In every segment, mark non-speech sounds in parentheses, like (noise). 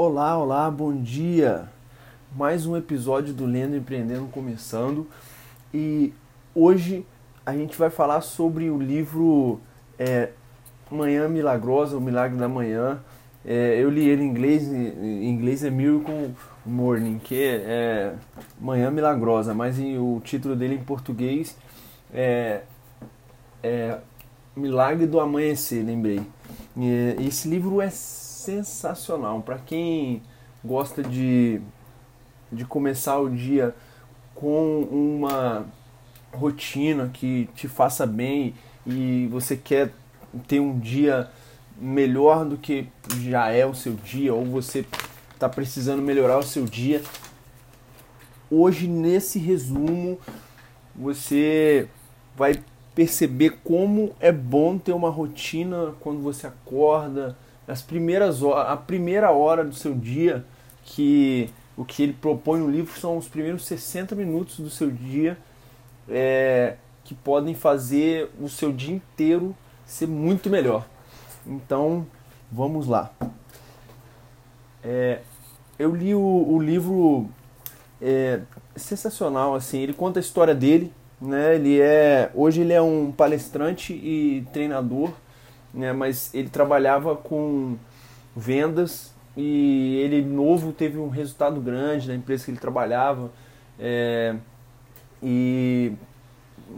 Olá, olá, bom dia! Mais um episódio do Lendo Empreendendo começando e hoje a gente vai falar sobre o livro é, Manhã Milagrosa, o Milagre da Manhã. É, eu li ele em inglês, em inglês é Miracle Morning, que é, é Manhã Milagrosa, mas em, o título dele em português é, é Milagre do Amanhecer, lembrei. Esse livro é sensacional. Para quem gosta de, de começar o dia com uma rotina que te faça bem e você quer ter um dia melhor do que já é o seu dia, ou você está precisando melhorar o seu dia, hoje nesse resumo você vai perceber como é bom ter uma rotina quando você acorda, as primeiras a primeira hora do seu dia, que o que ele propõe no livro são os primeiros 60 minutos do seu dia, é, que podem fazer o seu dia inteiro ser muito melhor. Então, vamos lá. É, eu li o, o livro é, sensacional, assim, ele conta a história dele, né? Ele é hoje ele é um palestrante e treinador, né? Mas ele trabalhava com vendas e ele novo teve um resultado grande na empresa que ele trabalhava é, e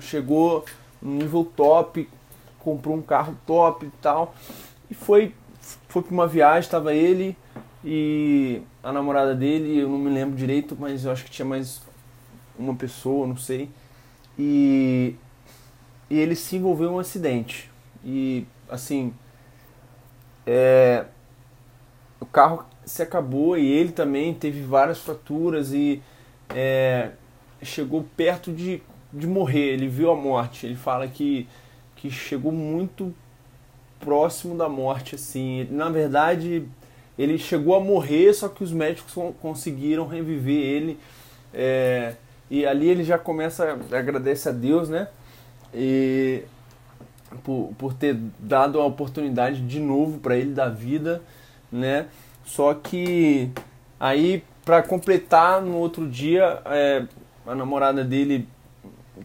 chegou no nível top, comprou um carro top e tal e foi foi para uma viagem, estava ele e a namorada dele, eu não me lembro direito, mas eu acho que tinha mais uma pessoa, não sei e, e ele se envolveu em um acidente. E assim, é, o carro se acabou e ele também teve várias fraturas e é, chegou perto de, de morrer. Ele viu a morte. Ele fala que, que chegou muito próximo da morte. Assim, na verdade, ele chegou a morrer, só que os médicos conseguiram reviver ele. É, e ali ele já começa, agradece a Deus, né? E por, por ter dado a oportunidade de novo para ele da vida, né? Só que aí para completar no outro dia é, a namorada dele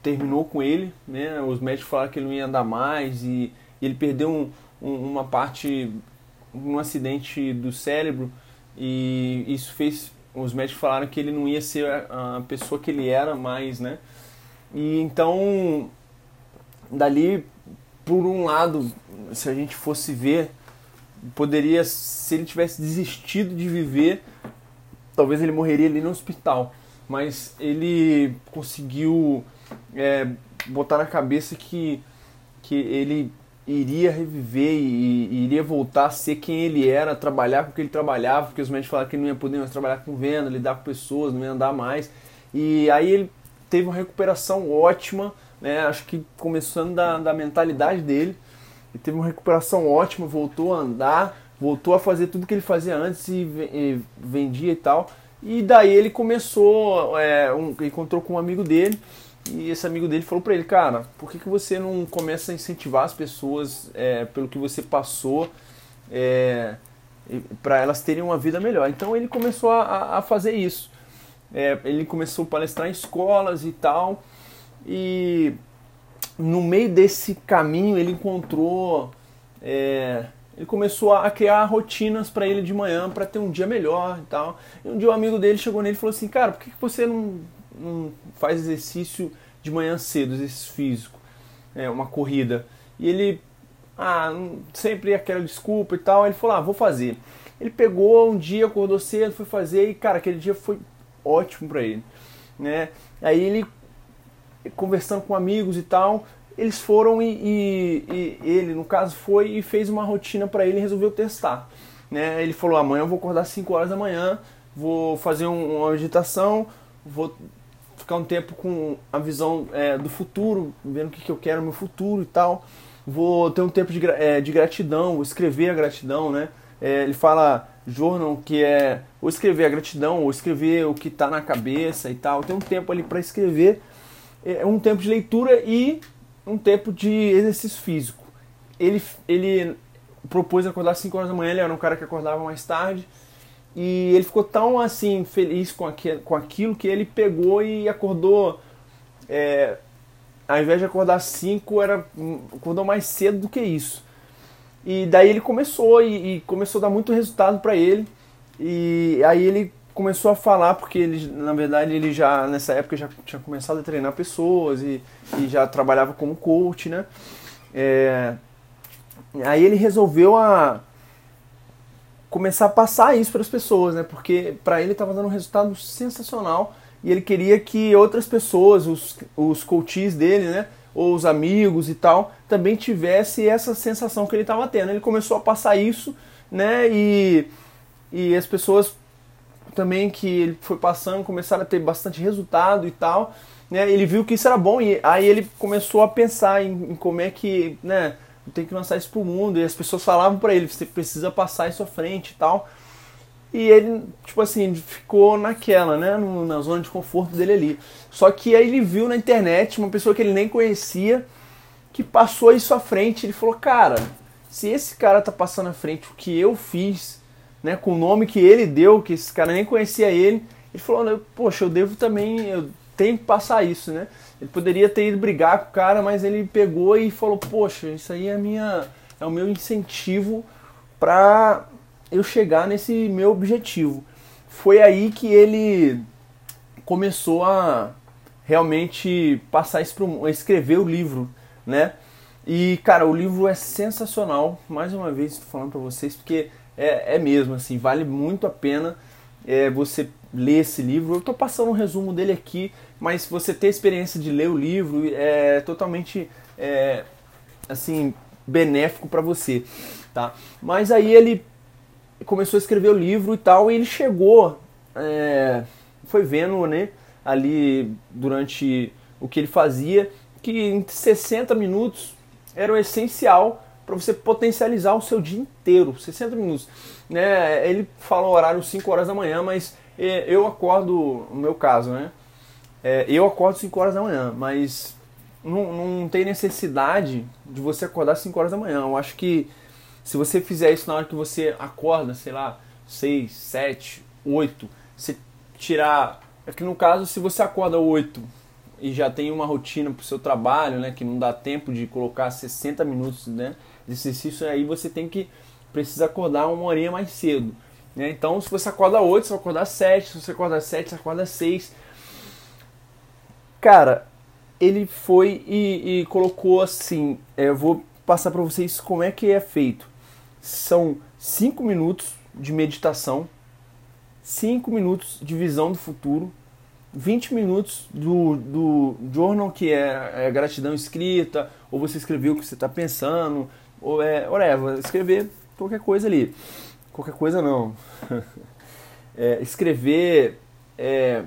terminou com ele, né? Os médicos falaram que ele não ia andar mais e, e ele perdeu um, um, uma parte, um acidente do cérebro e isso fez os médicos falaram que ele não ia ser a pessoa que ele era mais, né? E então, dali, por um lado, se a gente fosse ver, poderia, se ele tivesse desistido de viver, talvez ele morreria ali no hospital. Mas ele conseguiu é, botar na cabeça que, que ele iria reviver e, e, iria voltar a ser quem ele era, trabalhar com o que ele trabalhava, porque os médicos falaram que ele não ia poder mais trabalhar com venda, lidar com pessoas, não ia andar mais. E aí ele teve uma recuperação ótima, né? acho que começando da, da mentalidade dele. Ele teve uma recuperação ótima, voltou a andar, voltou a fazer tudo que ele fazia antes e, e vendia e tal. E daí ele começou, é, um, encontrou com um amigo dele e esse amigo dele falou para ele, cara, por que, que você não começa a incentivar as pessoas é, pelo que você passou é, para elas terem uma vida melhor? Então ele começou a, a fazer isso. É, ele começou a palestrar em escolas e tal. E no meio desse caminho ele encontrou. É, ele começou a criar rotinas para ele de manhã para ter um dia melhor e tal. E um dia um amigo dele chegou nele e falou assim: Cara, por que, que você não não faz exercício de manhã cedo, exercício físico, é, uma corrida. E ele, ah, sempre aquela desculpa e tal. Ele falou, ah, vou fazer. Ele pegou um dia, acordou cedo, foi fazer e, cara, aquele dia foi ótimo para ele, né? Aí ele, conversando com amigos e tal, eles foram e, e, e ele, no caso, foi e fez uma rotina para ele e resolveu testar. Né? Ele falou, amanhã eu vou acordar às 5 horas da manhã, vou fazer um, uma meditação, vou ficar um tempo com a visão é, do futuro, vendo o que, que eu quero no meu futuro e tal. Vou ter um tempo de, é, de gratidão, vou escrever a gratidão, né? É, ele fala journal que é ou escrever a gratidão ou escrever o que está na cabeça e tal. Tem um tempo ali para escrever, um tempo de leitura e um tempo de exercício físico. Ele, ele propôs acordar às 5 horas da manhã, ele era um cara que acordava mais tarde e ele ficou tão assim feliz com, aquilo, com aquilo que ele pegou e acordou. É, ao invés de acordar 5, era acordou mais cedo do que isso. E daí ele começou e, e começou a dar muito resultado para ele. E aí ele começou a falar porque ele, na verdade, ele já nessa época já tinha começado a treinar pessoas e, e já trabalhava como coach, né? É, aí ele resolveu a começar a passar isso para as pessoas, né? Porque para ele estava dando um resultado sensacional e ele queria que outras pessoas, os, os coaches dele, né? Ou os amigos e tal, também tivesse essa sensação que ele estava tendo. Ele começou a passar isso, né? E, e as pessoas também que ele foi passando começaram a ter bastante resultado e tal. Né? Ele viu que isso era bom e aí ele começou a pensar em, em como é que, né? tem que lançar isso pro mundo. E as pessoas falavam para ele, você precisa passar isso à frente e tal. E ele, tipo assim, ficou naquela, né? No, na zona de conforto dele ali. Só que aí ele viu na internet uma pessoa que ele nem conhecia que passou isso à frente. Ele falou, cara, se esse cara tá passando à frente o que eu fiz, né? Com o nome que ele deu, que esse cara nem conhecia ele, ele falou, poxa, eu devo também, eu tenho que passar isso, né? Ele poderia ter ido brigar com o cara, mas ele pegou e falou: Poxa, isso aí é, minha, é o meu incentivo para eu chegar nesse meu objetivo. Foi aí que ele começou a realmente passar isso pro, a escrever o livro, né? E cara, o livro é sensacional. Mais uma vez estou falando para vocês porque é, é mesmo assim, vale muito a pena é, você ler esse livro. Eu estou passando um resumo dele aqui, mas você ter a experiência de ler o livro é totalmente é, assim benéfico para você, tá? Mas aí ele começou a escrever o livro e tal, e ele chegou, é, foi vendo, né, ali durante o que ele fazia, que em 60 minutos era o essencial para você potencializar o seu dia inteiro, 60 minutos. Né? Ele fala o horário 5 horas da manhã, mas é, eu acordo, no meu caso, né? É, eu acordo 5 horas da manhã, mas não, não tem necessidade de você acordar 5 horas da manhã. Eu acho que se você fizer isso na hora que você acorda, sei lá, 6, 7, 8, você tirar. É que no caso, se você acorda 8 e já tem uma rotina para o seu trabalho, né, que não dá tempo de colocar 60 minutos né, de exercício, aí você tem que precisa acordar uma horinha mais cedo. Né? Então, se você acorda 8, você vai acordar 7, se você acorda 7, você acorda 6. Cara, ele foi e, e colocou assim, é, eu vou passar para vocês como é que é feito. São 5 minutos de meditação, 5 minutos de visão do futuro, 20 minutos do, do journal, que é, é gratidão escrita, ou você escreveu o que você está pensando, ou é, whatever, escrever qualquer coisa ali. Qualquer coisa não. (laughs) é, escrever é,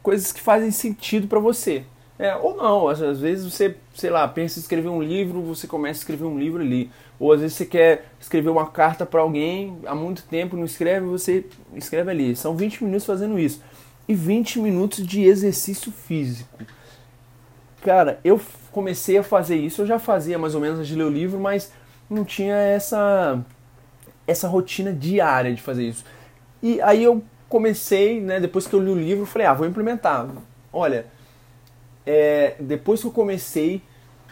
coisas que fazem sentido para você. É, ou não, às, às, vezes você, sei lá, pensa em escrever um livro, você começa a escrever um livro ali. Ou às vezes você quer escrever uma carta para alguém, há muito tempo não escreve, você escreve ali. São 20 minutos fazendo isso. E 20 minutos de exercício físico. Cara, eu comecei a fazer isso, eu já fazia mais ou menos de ler o livro, mas não tinha essa essa rotina diária de fazer isso. E aí eu comecei, né, depois que eu li o livro, falei, ah, vou implementar. Olha, é, depois que eu comecei,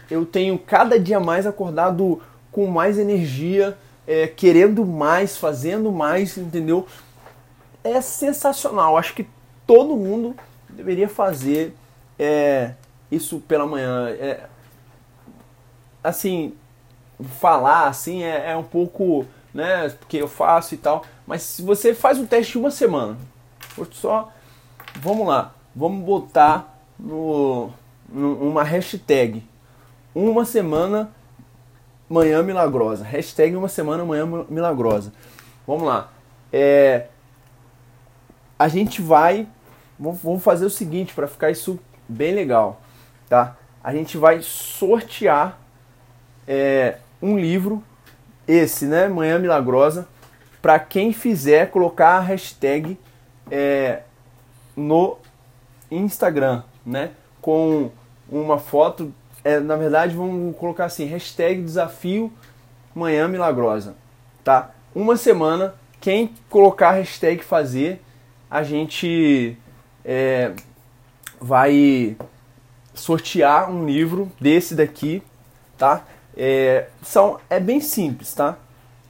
eu tenho cada dia mais acordado com mais energia, é, querendo mais, fazendo mais, entendeu? É sensacional. Acho que todo mundo deveria fazer é, isso pela manhã. É, assim, falar assim é, é um pouco, né, porque eu faço e tal, mas se você faz um teste uma semana, só, vamos lá, vamos botar no uma hashtag, uma semana manhã milagrosa, hashtag uma semana manhã milagrosa, vamos lá, é, a gente vai, vamos fazer o seguinte para ficar isso bem legal, tá? A gente vai sortear é, um livro, esse, né? Manhã Milagrosa, para quem fizer colocar a hashtag é, no Instagram, né? Com uma foto, é, na verdade vamos colocar assim, hashtag desafio Manhã Milagrosa, tá? Uma semana quem colocar a hashtag fazer, a gente é, vai sortear um livro desse daqui, tá? É, são, é bem simples, tá?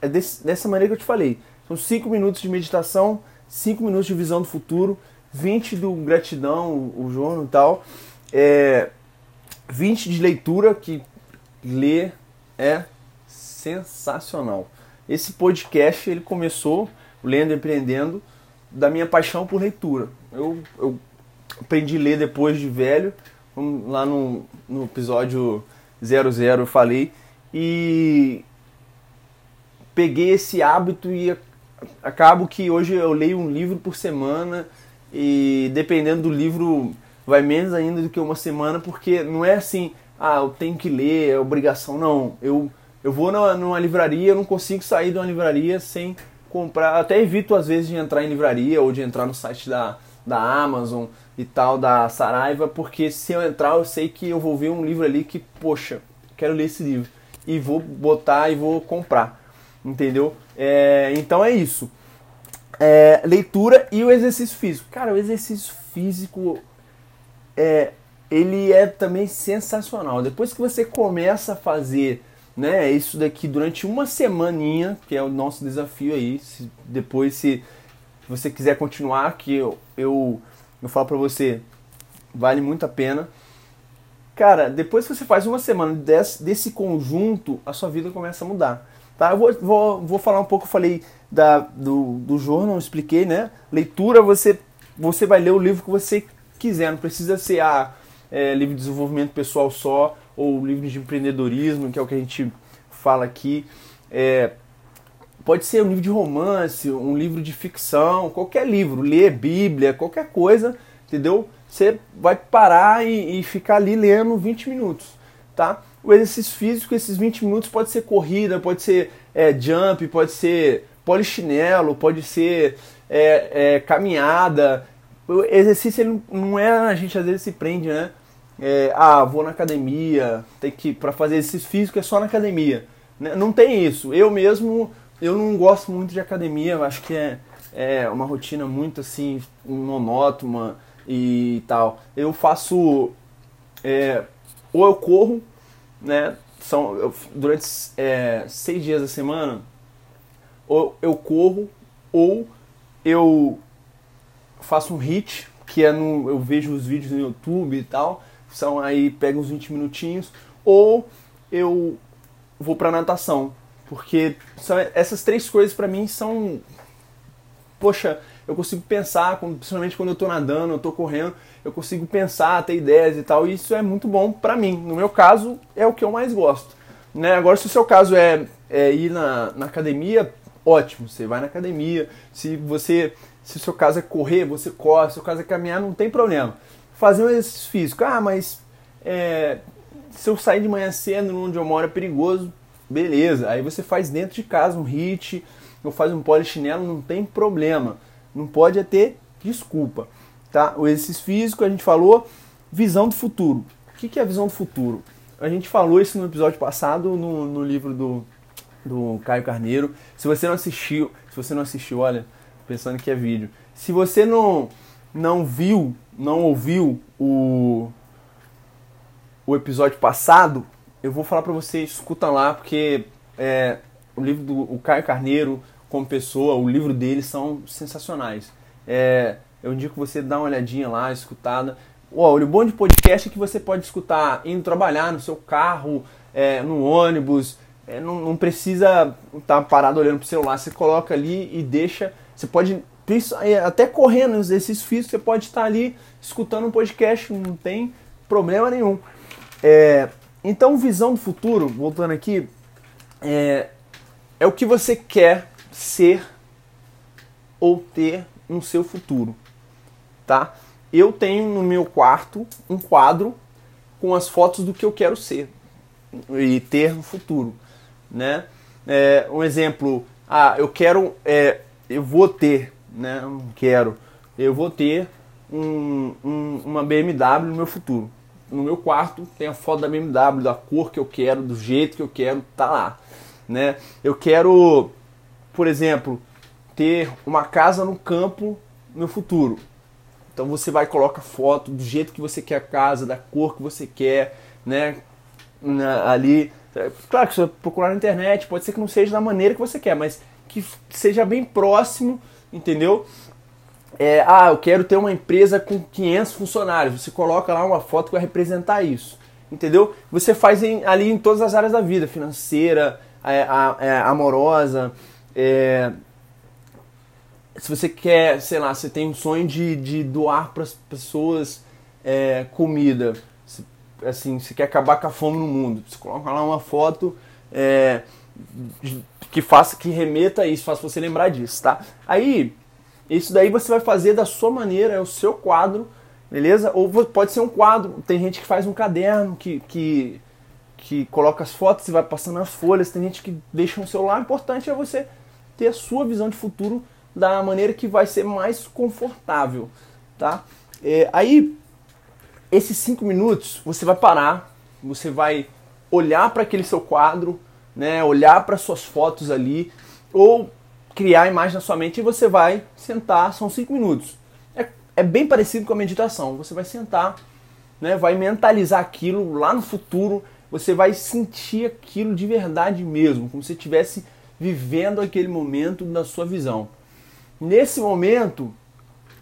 É desse, dessa maneira que eu te falei. São 5 minutos de meditação, 5 minutos de visão do futuro, 20 do gratidão, o, o João e tal, é, 20 de leitura, que ler é sensacional. Esse podcast ele começou, Lendo e Empreendendo, da minha paixão por leitura. Eu, eu aprendi a ler depois de velho, lá no, no episódio 00 eu falei, e peguei esse hábito e acabo que hoje eu leio um livro por semana e dependendo do livro vai menos ainda do que uma semana, porque não é assim, ah, eu tenho que ler, é obrigação, não. Eu, eu vou numa, numa livraria, eu não consigo sair de uma livraria sem comprar, até evito às vezes de entrar em livraria ou de entrar no site da, da Amazon e tal, da Saraiva, porque se eu entrar eu sei que eu vou ver um livro ali que, poxa, quero ler esse livro. E vou botar e vou comprar. Entendeu? É, então é isso. É, leitura e o exercício físico. Cara, o exercício físico é, ele é também sensacional. Depois que você começa a fazer né, isso daqui durante uma semaninha, que é o nosso desafio aí, se, depois se você quiser continuar, que eu, eu, eu falo pra você, vale muito a pena. Cara, depois que você faz uma semana desse, desse conjunto, a sua vida começa a mudar. Tá? Eu vou, vou, vou falar um pouco, eu falei da, do, do jornal, expliquei, né? Leitura, você, você vai ler o livro que você quiser, não precisa ser a ah, é, livro de desenvolvimento pessoal só, ou livro de empreendedorismo, que é o que a gente fala aqui. É, pode ser um livro de romance, um livro de ficção, qualquer livro, ler Bíblia, qualquer coisa, entendeu? Você vai parar e, e ficar ali lendo 20 minutos, tá? O exercício físico, esses 20 minutos pode ser corrida, pode ser é, jump, pode ser polichinelo, pode ser é, é, caminhada. O exercício não é a gente às vezes se prende, né? É, ah, vou na academia, tem que para fazer exercício físico é só na academia. Né? Não tem isso. Eu mesmo eu não gosto muito de academia, eu acho que é, é uma rotina muito assim monótona e tal. Eu faço é, ou eu corro né? São, eu, durante é, seis dias da semana, ou eu corro, ou eu faço um hit, que é no. Eu vejo os vídeos no YouTube e tal, são aí, pego uns 20 minutinhos, ou eu vou pra natação. Porque são, essas três coisas para mim são. Poxa, eu consigo pensar, principalmente quando eu estou nadando, eu estou correndo, eu consigo pensar, ter ideias e tal, e isso é muito bom para mim. No meu caso, é o que eu mais gosto. Né? Agora, se o seu caso é, é ir na, na academia, ótimo, você vai na academia. Se você, se o seu caso é correr, você corre. Se o seu caso é caminhar, não tem problema. Fazer um exercício físico, ah, mas é, se eu sair de manhã cedo, onde eu moro é perigoso, beleza. Aí você faz dentro de casa um hit, ou faz um polichinelo, não tem problema. Não pode é ter desculpa. Tá? O exercício físico, a gente falou, visão do futuro. O que é a visão do futuro? A gente falou isso no episódio passado, no, no livro do, do Caio Carneiro. Se você não assistiu, se você não assistiu, olha, pensando que é vídeo. Se você não, não viu, não ouviu o, o episódio passado, eu vou falar para você, escuta lá, porque é, o livro do o Caio Carneiro como pessoa, o livro dele são sensacionais. É, eu indico você dar uma olhadinha lá, escutada. Olha, o bom de podcast é que você pode escutar indo trabalhar no seu carro, é, no ônibus, é, não, não, precisa estar tá parado olhando para o celular. Você coloca ali e deixa. Você pode, é, até correndo nos exercícios físicos, você pode estar ali escutando um podcast, não tem problema nenhum. É, então, visão do futuro, voltando aqui, é, é o que você quer ser ou ter no seu futuro, tá? Eu tenho no meu quarto um quadro com as fotos do que eu quero ser e ter no futuro, né? É, um exemplo, ah, eu quero, é, eu vou ter, né? Quero, eu vou ter um, um, uma BMW no meu futuro. No meu quarto tem a foto da BMW, da cor que eu quero, do jeito que eu quero, tá lá, né? Eu quero por exemplo, ter uma casa no campo no futuro. Então você vai coloca foto do jeito que você quer a casa, da cor que você quer, né? Na, ali, claro que você procurar na internet, pode ser que não seja da maneira que você quer, mas que seja bem próximo, entendeu? É, ah, eu quero ter uma empresa com 500 funcionários. Você coloca lá uma foto que vai representar isso, entendeu? Você faz em, ali em todas as áreas da vida, financeira, é, é, amorosa, é, se você quer, sei lá, você tem um sonho de, de doar para as pessoas é, comida, se, assim, você quer acabar com a fome no mundo, você coloca lá uma foto é, que faça, que remeta a isso, faça você lembrar disso, tá? Aí, isso daí você vai fazer da sua maneira, é o seu quadro, beleza? Ou pode ser um quadro, tem gente que faz um caderno, que, que, que coloca as fotos e vai passando as folhas, tem gente que deixa no celular, o importante é você ter a sua visão de futuro da maneira que vai ser mais confortável, tá? É, aí, esses cinco minutos, você vai parar, você vai olhar para aquele seu quadro, né? Olhar para suas fotos ali, ou criar a imagem na sua mente e você vai sentar, são cinco minutos. É, é bem parecido com a meditação. Você vai sentar, né? Vai mentalizar aquilo lá no futuro, você vai sentir aquilo de verdade mesmo, como se estivesse vivendo aquele momento na sua visão. Nesse momento,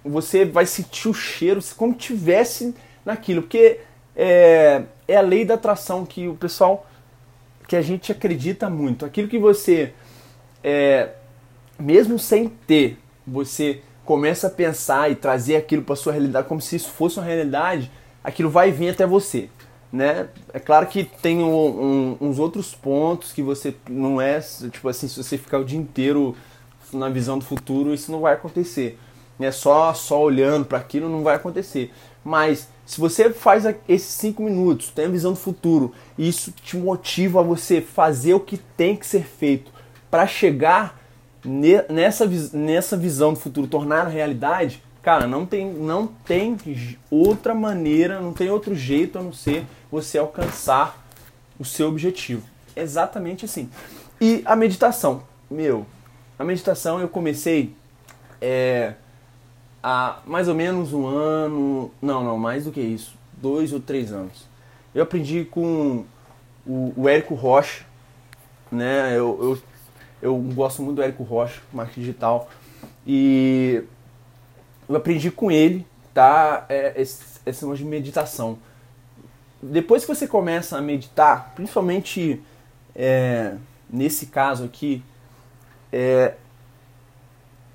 você vai sentir o cheiro como tivesse naquilo, porque é, é a lei da atração que o pessoal, que a gente acredita muito. Aquilo que você, é, mesmo sem ter, você começa a pensar e trazer aquilo para sua realidade como se isso fosse uma realidade, aquilo vai vir até você. Né? É claro que tem um, um, uns outros pontos que você não é, tipo assim, se você ficar o dia inteiro na visão do futuro, isso não vai acontecer. É só só olhando para aquilo não vai acontecer. Mas se você faz esses cinco minutos, tem a visão do futuro, e isso te motiva a você fazer o que tem que ser feito para chegar nessa, nessa visão do futuro, tornar realidade, cara, não tem, não tem outra maneira, não tem outro jeito a não ser você alcançar o seu objetivo. Exatamente assim. E a meditação, meu, a meditação eu comecei é, há mais ou menos um ano, não, não, mais do que isso, dois ou três anos. Eu aprendi com o, o Érico Rocha, né? Eu, eu, eu gosto muito do Érico Rocha, marketing digital, e eu aprendi com ele, tá? É, esse, esse de meditação. Depois que você começa a meditar, principalmente é, nesse caso aqui, é,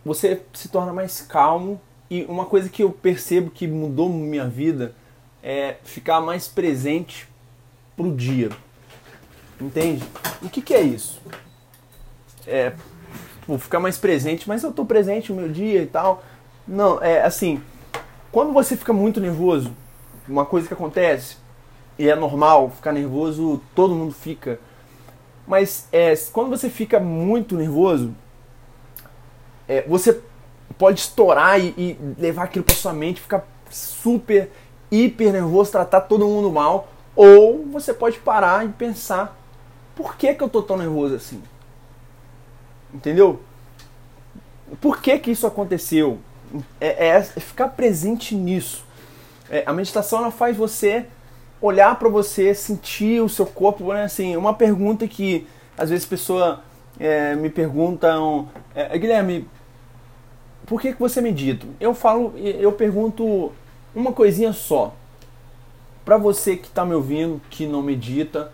você se torna mais calmo e uma coisa que eu percebo que mudou minha vida é ficar mais presente pro dia. Entende? O que, que é isso? É vou ficar mais presente, mas eu tô presente no meu dia e tal. Não, é assim, quando você fica muito nervoso, uma coisa que acontece, e é normal ficar nervoso, todo mundo fica. Mas é, quando você fica muito nervoso, é, você pode estourar e, e levar aquilo para sua mente, ficar super, hiper nervoso, tratar todo mundo mal. Ou você pode parar e pensar: por que, que eu tô tão nervoso assim? Entendeu? Por que, que isso aconteceu? É, é, é ficar presente nisso. É, a meditação ela faz você olhar para você, sentir o seu corpo. Né? Assim, uma pergunta que às vezes pessoas é, me perguntam, é, Guilherme, por que, que você medita? Eu falo, eu pergunto uma coisinha só. Para você que está me ouvindo, que não medita,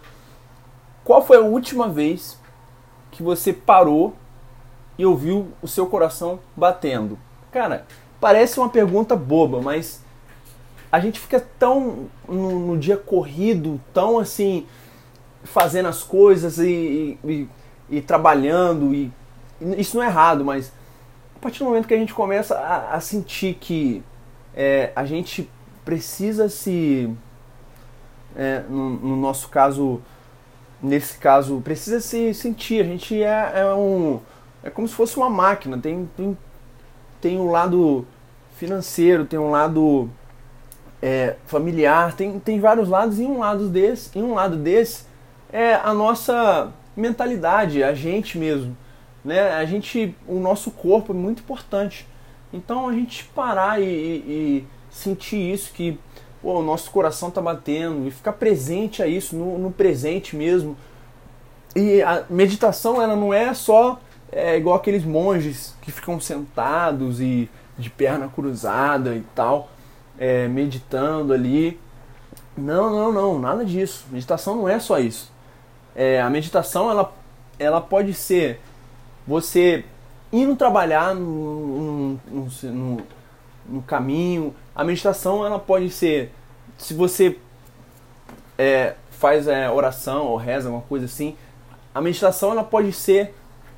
qual foi a última vez que você parou e ouviu o seu coração batendo? Cara, parece uma pergunta boba, mas a gente fica tão no, no dia corrido, tão assim, fazendo as coisas e, e, e trabalhando, e isso não é errado, mas partir do momento que a gente começa a, a sentir que é, a gente precisa se, é, no, no, nosso caso, nesse caso, precisa se sentir. A gente é, é, um, é como se fosse uma máquina. Tem, tem, tem um lado financeiro, tem um lado é, familiar, tem, tem vários lados. E um lado desse, em um lado desse é a nossa mentalidade, a gente mesmo. né? A gente, o nosso corpo é muito importante. Então a gente parar e, e, e sentir isso que pô, o nosso coração está batendo e ficar presente a isso no, no, presente mesmo. E a meditação ela não é só é, igual aqueles monges que ficam sentados e de perna cruzada e tal, é, meditando ali. Não, não, não, nada disso. Meditação não é só isso. É, a meditação ela, ela pode ser você indo trabalhar no, no, no, no caminho. A meditação ela pode ser se você é, faz é, oração ou reza, alguma coisa assim. A meditação ela pode ser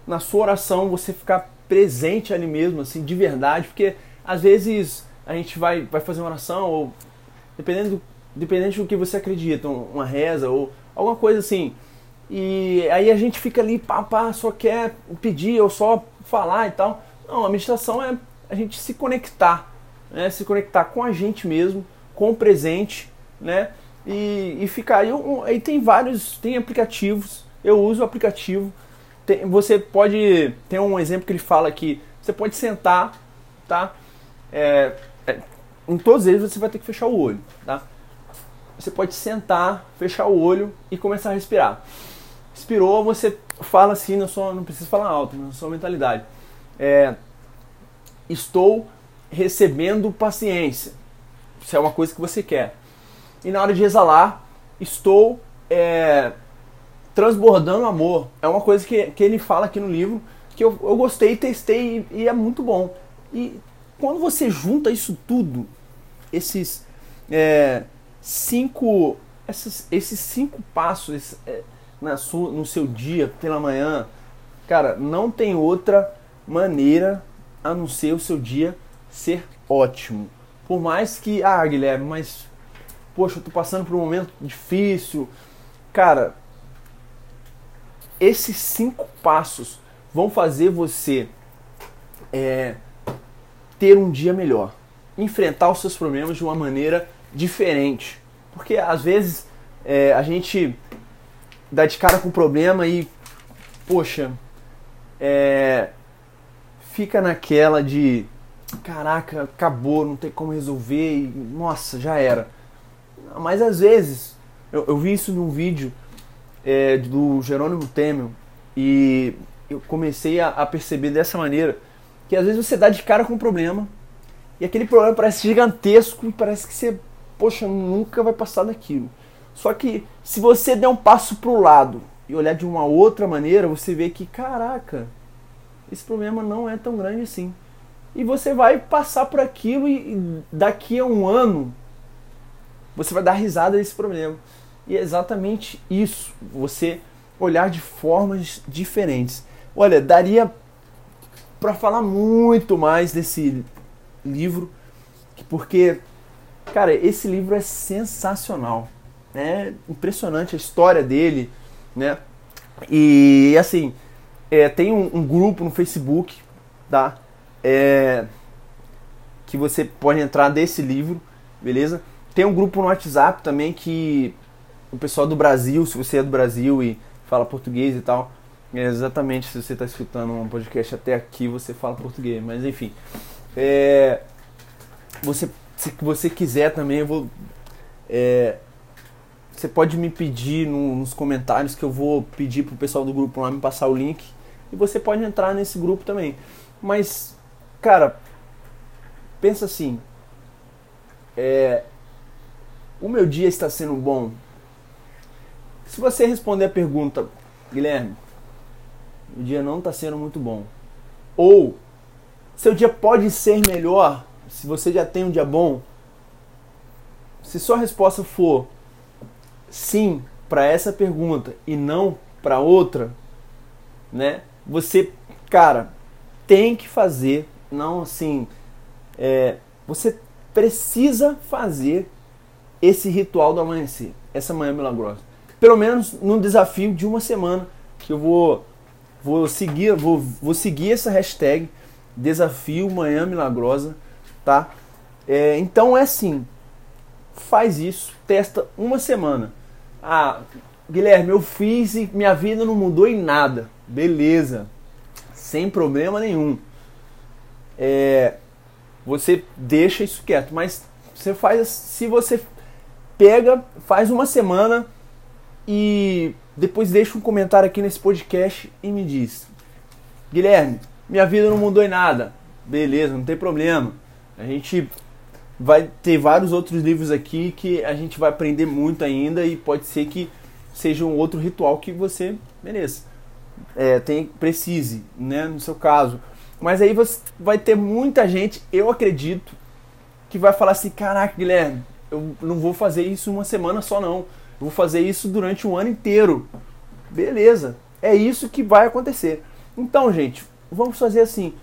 na sua oração você ficar presente ali mesmo, assim, de verdade, porque às vezes a gente vai, vai fazer uma oração ou dependendo do, dependendo do que você acredita, uma reza ou alguma coisa assim. E aí a gente fica ali, pá, pá, só quer pedir ou só falar e tal. Não, a meditação é a gente se conectar, né? Se conectar com a gente mesmo, com o presente, né? E, e ficar aí, aí tem vários, tem aplicativos. Eu uso o aplicativo. Tem, você pode, tem um exemplo que ele fala que você pode sentar, tá? É, é, em todos eles você vai ter que fechar o olho, tá? Você pode sentar, fechar o olho e começar a respirar. Expirou, você fala assim, não, sou, não precisa falar alto, na sua mentalidade. É, estou recebendo paciência. Isso é uma coisa que você quer. E na hora de exalar, estou é, transbordando amor. É uma coisa que, que ele fala aqui no livro que eu, eu gostei, testei e, e é muito bom. E quando você junta isso tudo, esses é, cinco, esses, esses cinco passos esse, é, na sua, no seu dia pela manhã, cara, não tem outra maneira a não ser o seu dia ser ótimo. Por mais que, ah, Guilherme, mas poxa, eu tô passando por um momento difícil. Cara, esses cinco passos vão fazer você é, ter um dia melhor, enfrentar os seus problemas de uma maneira diferente. Porque às vezes é, a gente dá de cara com o problema e, poxa, é, fica naquela de caraca, acabou, não tem como resolver e nossa, já era. Mas às vezes, eu, eu vi isso num vídeo é, do Jerônimo Temel e eu comecei a, a perceber dessa maneira que às vezes você dá de cara com um problema e aquele problema parece gigantesco e parece que você, poxa, nunca vai passar daquilo. Só que se você der um passo para o lado e olhar de uma outra maneira, você vê que, caraca, esse problema não é tão grande assim. E você vai passar por aquilo e daqui a um ano você vai dar risada desse problema. E é exatamente isso, você olhar de formas diferentes. Olha, daria para falar muito mais desse livro, porque, cara, esse livro é sensacional. É impressionante a história dele, né? E assim, é, tem um, um, grupo no Facebook, tá? É, que você pode entrar desse livro, beleza? Tem um grupo no WhatsApp também que o pessoal do Brasil, se você é do Brasil e fala português e tal, é exatamente, se você está escutando um podcast até aqui, você fala português. Mas enfim. É, você, se você quiser também, eu vou. É, você pode me pedir no, nos comentários que eu vou pedir pro pessoal do grupo lá me passar o link. E você pode entrar nesse grupo também. Mas, cara, pensa assim. É, o meu dia está sendo bom? Se você responder a pergunta, Guilherme, o dia não está sendo muito bom. Ou seu dia pode ser melhor se você já tem um dia bom. Se sua resposta for sim para essa pergunta e não para outra, né? Você, cara, tem que fazer, não assim, é, você precisa fazer esse ritual do amanhecer, essa manhã milagrosa. Pelo menos num desafio de uma semana que eu vou vou seguir, vou, vou seguir essa hashtag desafio manhã milagrosa, tá? É, então é assim, faz isso, testa uma semana. Ah, Guilherme, eu fiz e minha vida não mudou em nada. Beleza. sem problema nenhum. É, você deixa isso quieto, mas você faz se você pega, faz uma semana e depois deixa um comentário aqui nesse podcast e me diz: Guilherme, minha vida não mudou em nada. Beleza, não tem problema. A gente vai ter vários outros livros aqui que a gente vai aprender muito ainda e pode ser que seja um outro ritual que você, beleza, é, tem, precise, né, no seu caso. Mas aí você vai ter muita gente, eu acredito, que vai falar assim, caraca, Guilherme, eu não vou fazer isso uma semana só não. Vou fazer isso durante um ano inteiro. Beleza, é isso que vai acontecer. Então, gente, vamos fazer assim.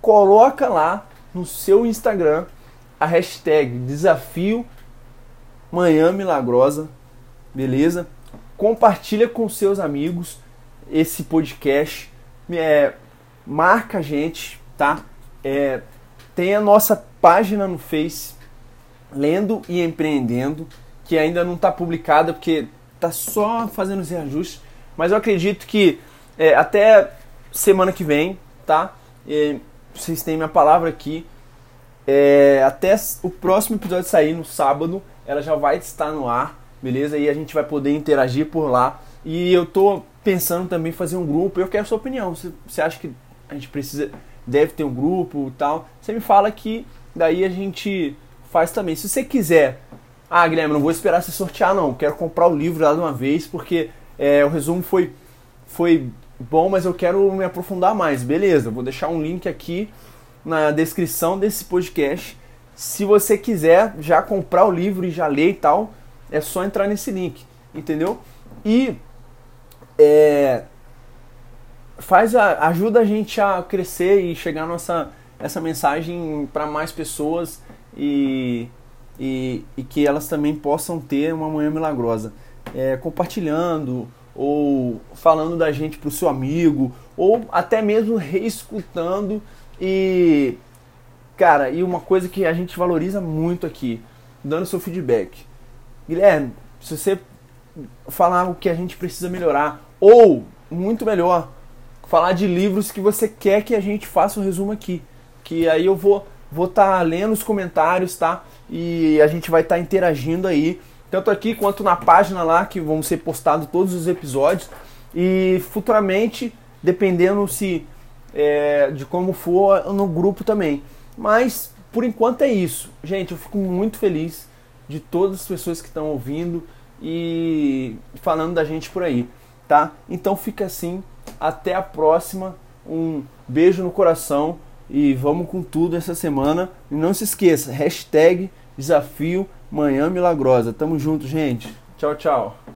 Coloca lá no seu Instagram a hashtag desafio manhã milagrosa, beleza? Compartilha com seus amigos esse podcast. É, marca a gente, tá? É, tem a nossa página no Face, Lendo e Empreendendo, que ainda não está publicada porque tá só fazendo os reajustes. Mas eu acredito que é, até semana que vem, tá? Vocês têm minha palavra aqui. É, até o próximo episódio sair no sábado, ela já vai estar no ar, beleza? E a gente vai poder interagir por lá. E eu tô pensando também em fazer um grupo. Eu quero sua opinião. Você, acha que a gente precisa, deve ter um grupo tal? Você me fala que daí a gente faz também. Se você quiser, ah, Guilherme, não vou esperar se sortear, não. Quero comprar o livro lá de uma vez, porque é, o resumo foi, foi bom, mas eu quero me aprofundar mais. Beleza, vou deixar um link aqui na descrição desse podcast. Se você quiser já comprar o livro e já ler e tal, é só entrar nesse link, entendeu? E é, faz a, ajuda a gente a crescer e chegar nossa essa mensagem para mais pessoas e, e, e, que elas também possam ter uma manhã milagrosa. É, compartilhando ou falando da gente para o seu amigo ou até mesmo reescutando e cara e uma coisa que a gente valoriza muito aqui dando seu feedback Guilherme se você falar o que a gente precisa melhorar ou muito melhor falar de livros que você quer que a gente faça um resumo aqui. Que aí eu vou vou estar tá lendo os comentários, tá? E a gente vai estar tá interagindo aí, tanto aqui quanto na página lá que vão ser postados todos os episódios. E futuramente, dependendo se é, de como for no grupo também. Mas por enquanto é isso. Gente, eu fico muito feliz de todas as pessoas que estão ouvindo e falando da gente por aí, tá? Então fica assim até a próxima. Um beijo no coração e vamos com tudo essa semana. E não se esqueça, hashtag desafio Manhã Milagrosa. Tamo junto, gente. Tchau, tchau.